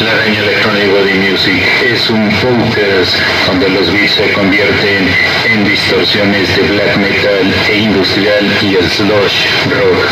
La Araña Electronic Body Music es un podcast donde los beats se convierten en distorsiones de black metal e industrial y el slush rock.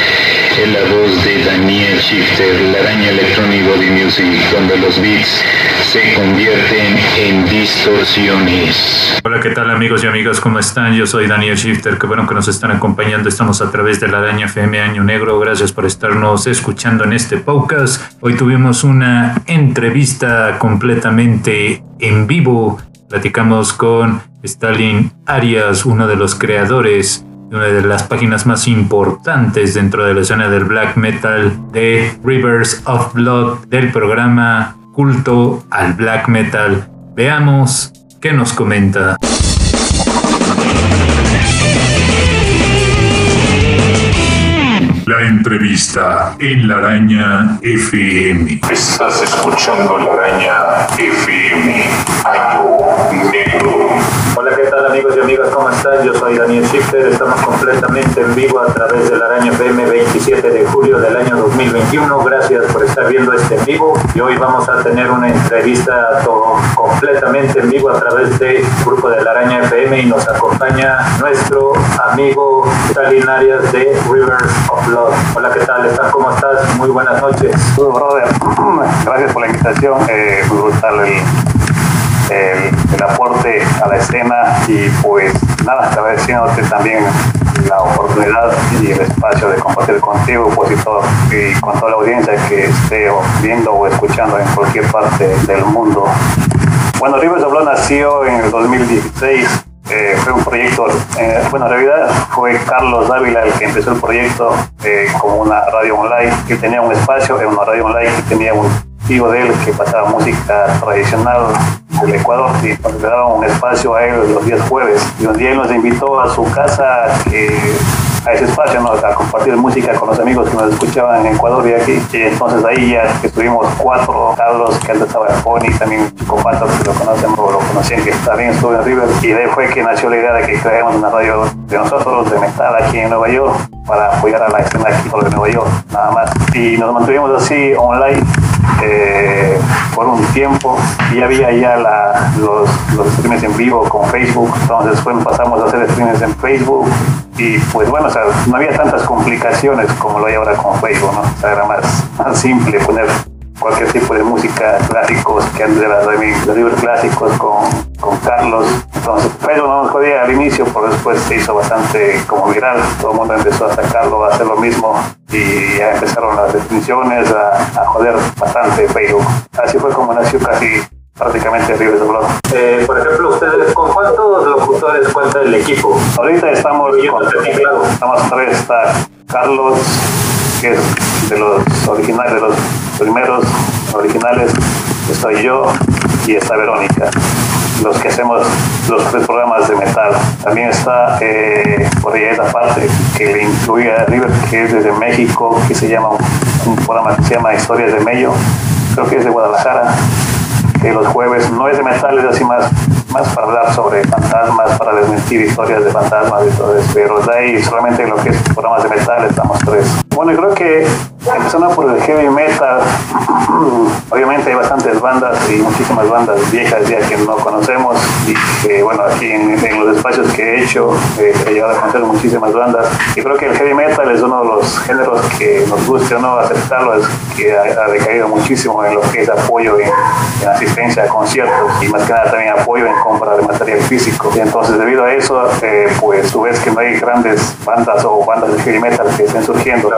En la voz de Daniel Shifter, La Araña Electronic Body Music, donde los beats se convierten en distorsiones. Hola, ¿qué tal amigos y amigas? ¿Cómo están? Yo soy Daniel Shifter, qué bueno que nos están acompañando. Estamos a través de la Araña FM Año Negro. Gracias por estarnos escuchando en este podcast. Hoy tuvimos una entrevista completamente en vivo. Platicamos con Stalin Arias, uno de los creadores de una de las páginas más importantes dentro de la escena del black metal de Rivers of Blood del programa Culto al Black Metal. Veamos qué nos comenta. La entrevista en La Araña FM. Estás escuchando La Araña FM. Año Negro. Hola, ¿qué tal amigos y amigas? ¿Cómo están? Yo soy Daniel Schifter. Estamos completamente en vivo a través de la Araña FM 27 de julio del año 2021. Gracias por estar viendo este en vivo. Y hoy vamos a tener una entrevista completamente en vivo a través del grupo de la Araña FM y nos acompaña nuestro amigo Stalin Arias de Rivers of Love. Hola, ¿qué tal? ¿Estás? ¿Cómo estás? Muy buenas noches. Todo, brother. Gracias por la invitación. Eh, brutal el, el, aporte a la escena y pues nada, agradeciéndote también la oportunidad y el espacio de compartir contigo pues y, con toda la audiencia que esté viendo o escuchando en cualquier parte del mundo. Bueno, Rivers Blood nació en el 2016 eh, fue un proyecto, eh, bueno, en realidad fue Carlos Dávila el que empezó el proyecto eh, como una radio online, que tenía un espacio, era una radio online que tenía un tío de él que pasaba música tradicional del Ecuador y entonces le daba un espacio a él los días jueves. Y un día él nos invitó a su casa que a ese espacio, a compartir música con los amigos que nos escuchaban en Ecuador y aquí. Y entonces ahí ya estuvimos cuatro, Carlos, que antes estaba en Pony, también Chico Pato, que lo conocen o lo conocían, que también estuvo en River. Y de ahí fue que nació la idea de que creemos una radio de nosotros, de metal aquí en Nueva York, para apoyar a la escena aquí de Nueva York, nada más. Y nos mantuvimos así online eh, por un tiempo y había ya la, los, los streams en vivo con Facebook, entonces después pasamos a hacer streams en Facebook y pues bueno, o sea, no había tantas complicaciones como lo hay ahora con Facebook, ¿no? O era más, más simple poner cualquier tipo de música clásicos que antes River clásicos con, con Carlos. Entonces, pero no nos jodía al inicio, pero después se hizo bastante como viral. Todo el mundo empezó a sacarlo, a hacer lo mismo y ya empezaron las definiciones a, a joder bastante Facebook. Así fue como nació casi prácticamente River de Blog. Eh, por ejemplo, ¿ustedes con cuántos locutores cuenta el equipo? Ahorita estamos con, estamos tres, está Carlos, que es de los originales, de los primeros originales, estoy yo y está Verónica, los que hacemos los tres programas de metal. También está eh, por ahí esa parte que le incluye a River, que es desde México, que se llama un programa que se llama Historias de Mello, creo que es de Guadalajara, que los jueves no es de metal, es así más, más para hablar sobre fantasmas, para desmentir historias de fantasmas y todo eso, pero de ahí solamente lo que es programas de metal estamos tres. Bueno, creo que por el heavy metal, obviamente hay bastantes bandas y muchísimas bandas viejas ya que no conocemos y que bueno, aquí en, los espacios que he hecho eh, he llegado a conocer muchísimas bandas y creo que el heavy metal es uno de los géneros que nos guste o no aceptarlo, es que ha, ha decaído muchísimo en lo que es apoyo en asistencia a conciertos y más que nada también apoyo en compra de material físico. Y entonces debido a eso, eh, pues tú ves que no hay grandes bandas o bandas de heavy metal que estén surgiendo.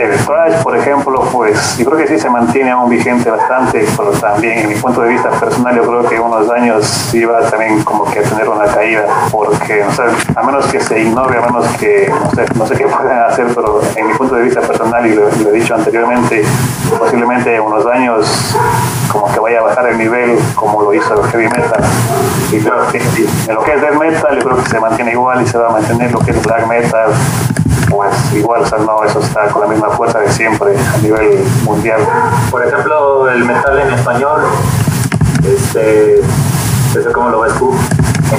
El thrash, por ejemplo, pues yo creo que sí se mantiene aún vigente bastante, pero también en mi punto de vista personal yo creo que unos años iba también como que a tener una caída, porque no sé, a menos que se ignore, a menos que no sé, qué pueden hacer, pero en mi punto de vista personal, y lo, he dicho anteriormente, posiblemente en unos años como que vaya a bajar el nivel como lo hizo el heavy metal. Y creo que en lo que es death metal yo creo que se mantiene igual y se va a mantener lo que es black metal pues igual, o sea, no, eso está con la misma fuerza de siempre a nivel mundial. Por ejemplo, el metal en español, este, ¿eso cómo lo ves tú?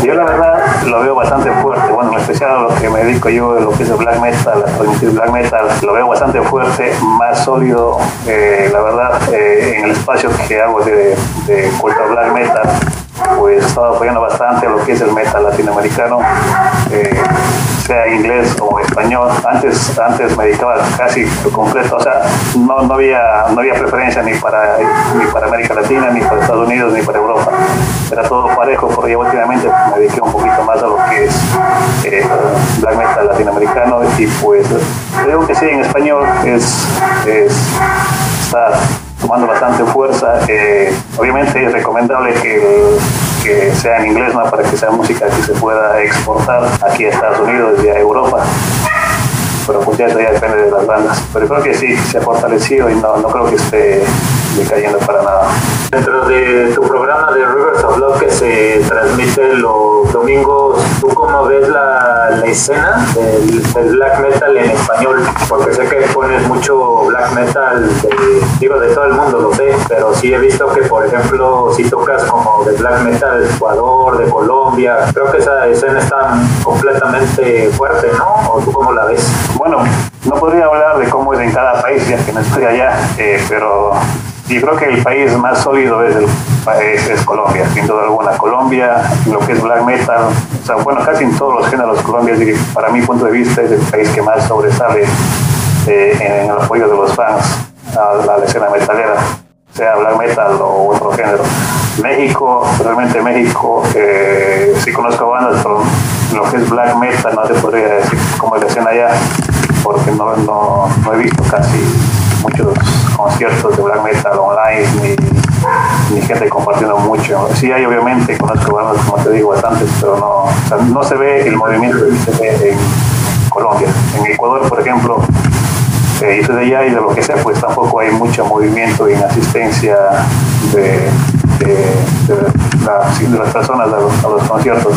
Yo la verdad lo veo bastante fuerte, bueno, en especial a lo que me dedico yo, lo que es el black metal, la transmitir black metal, lo veo bastante fuerte, más sólido, eh, la verdad, eh, en el espacio que hago de, de culto black metal, pues estado apoyando bastante lo que es el metal latinoamericano. Eh, sea inglés o español. Antes, antes me dedicaba casi completo, o sea, no, no, había, no había preferencia ni para, ni para América Latina, ni para Estados Unidos, ni para Europa. Era todo parejo, porque últimamente me dediqué un poquito más a lo que es eh, black metal latinoamericano y pues creo que sí, en español es, es está tomando bastante fuerza. Eh, obviamente es recomendable que, que, sea en inglés ¿no? para que sea música que se pueda exportar aquí a Estados Unidos y a Europa. Pero pues ya, ya depende de las bandas. Pero creo que sí, se ha fortalecido y no, no creo que esté decayendo para nada. Dentro de tu programa de Rivers of Love que se transmite los domingos, ¿tú cómo ves la, la escena del, black metal en español? Porque sé que pones mucho black metal, de, digo, de todo el mundo, lo sé, pero sí he visto que, por ejemplo, si tocas como de black metal de Ecuador, de Colombia, creo que esa escena está completamente fuerte, ¿no? ¿O tú cómo la ves? Bueno, no podría hablar de cómo es en cada país, ya que no estoy allá, eh, pero y creo que el país más sólido es, el, es, Colombia, sin duda alguna. Colombia, lo que es black metal, o sea, bueno, casi en todos los géneros, Colombia, para mi punto de vista, es el país que más sobresale eh, en el apoyo de los fans a, la escena metalera, sea black metal o otro género. México, realmente México, eh, sí conozco bandas, pero lo que es black metal no te podría decir cómo es la escena allá, porque no, no, no he visto casi muchos conciertos de black metal online ni, gente compartiendo mucho. Sí hay obviamente, conozco bandas como te digo bastantes, pero no, sea, no se ve el movimiento que se ve en Colombia. En Ecuador, por ejemplo, eh, soy de allá y de lo que sé, pues tampoco hay mucho movimiento en asistencia de, la, de las personas a los, a los conciertos.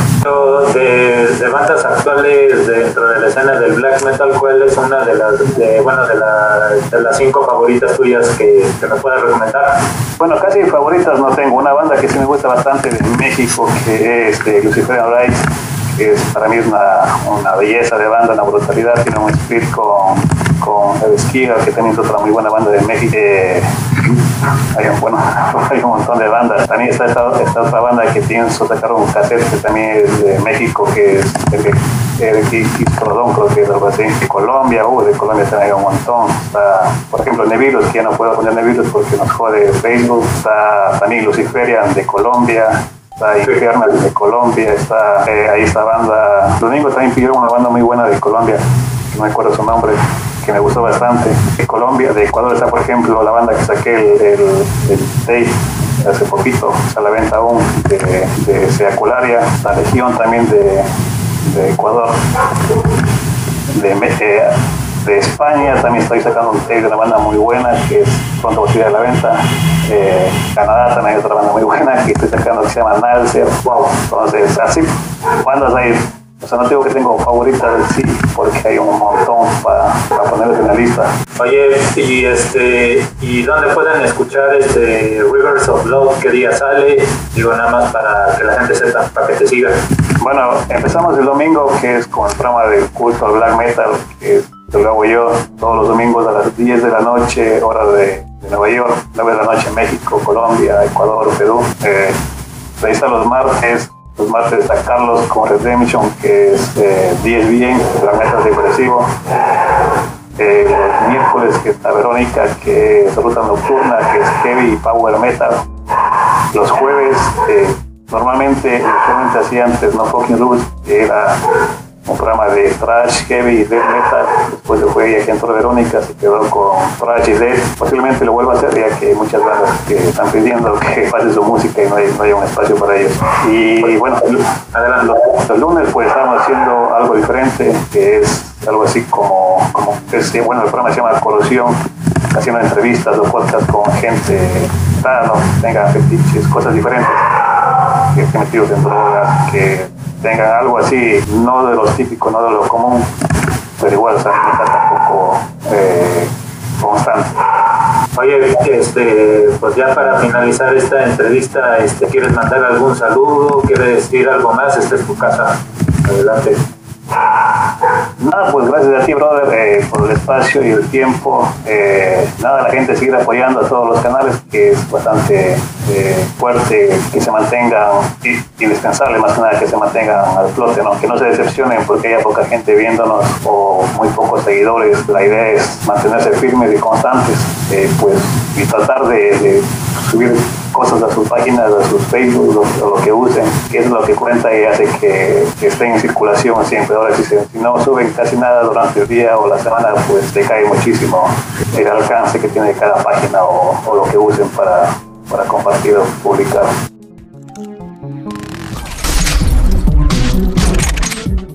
De, de, bandas actuales dentro de la escena del black metal, ¿cuál es una de las, de, bueno, de, la, de las cinco favoritas tuyas que, que me puedas recomendar? Bueno, casi favoritas no tengo. Una banda que sí me gusta bastante de México, que es de Lucifer Rights, que es para mí una, una belleza de banda, una brutalidad, tiene un split con, con Esquiga, que también es otra muy buena banda de México. Eh, hay, un, bueno, hay un montón de bandas. También está esta, esta otra banda que pienso sacar un cassette también es de México, que es Crodón, creo que es algo así. De Colombia, uh, de Colombia también hay un montón. Por ejemplo, Nevirus, que ya no puedo poner Nevirus porque nos jode Facebook. Está también Luciferian de Colombia está Infernal de Colombia, está eh, ahí esta banda. Domingo también pidieron una banda muy buena de Colombia, no me acuerdo su nombre, que me gustó bastante. De Colombia, de Ecuador está por ejemplo la banda que saqué el, el, el tape hace poquito, está a la venta aún, de, de Seacularia, la Legión también de, de Ecuador. De, eh, de España también estoy sacando un tape de una banda muy buena que es pronto va a salir a la venta. Eh, Canadá también hay otra banda muy buena que estoy sacando que se llama Nalcer. Wow. Entonces, así, bandas ahí. O sea, no digo que tengo favoritas sí, porque hay un montón para, para ponerles en la lista. Oye, y este, ¿y dónde pueden escuchar este Rivers of Love? ¿Qué día sale? Digo, nada más para que la gente sepa, para que te sigan. Bueno, empezamos el domingo, que es con el programa del culto al black metal, que es lo hago yo todos los domingos a las 10 de la noche, hora de, de Nueva York, 9 de la noche en México, Colombia, Ecuador, Perú. Eh, ahí los martes, los martes está Carlos con Redemption, que es eh, 10 bien, la meta depresivo. Eh, los miércoles que está Verónica, que es Ruta Nocturna, que es Heavy Power Metal. Los jueves, eh, normalmente, usualmente hacía antes No Fucking Rules, que era un programa de trash, heavy y death metal. Después de fue aquí en Torre Verónica, se quedó con trash y death. Posiblemente lo vuelva a hacer, ya que muchas bandas que están pidiendo que pase su música y no hay, no hay un espacio para ellos. Y bueno, adelante. Los, lunes pues estamos haciendo algo diferente, que es algo así como, como este, bueno, el programa se llama Corrosión, haciendo entrevistas o podcasts con gente, no, tenga fetiches, cosas diferentes, que estén metidos en drogas, que tengan algo así, no de lo típico, no de lo común, pero igual, o sea, está tampoco eh, constante. Oye, este, pues ya para finalizar esta entrevista, este, ¿quieres mandar algún saludo? ¿Quieres decir algo más? Esta es tu casa. Adelante. Nada, pues gracias a ti, brother, eh, por el espacio y el tiempo. Eh, nada, la gente sigue apoyando a todos los canales, que es bastante eh, fuerte, que se mantengan, indispensable más que nada que se mantengan al flote, ¿no? que no se decepcionen porque haya poca gente viéndonos o muy pocos seguidores. La idea es mantenerse firmes y constantes, pues, y tratar de subir cosas a sus páginas, a sus Facebook, o lo que usen, que es lo que cuenta y hace que, estén en circulación siempre. Ahora, si, si, no suben casi nada durante el día o la semana, pues decae muchísimo el alcance que tiene cada página o, lo que usen para, para compartir o publicar.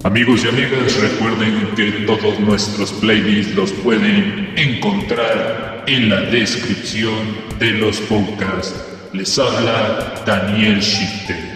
Amigos y amigas, recuerden que todos nuestros playlists los pueden encontrar en la descripción de los podcasts. Les habla Daniel Shifter.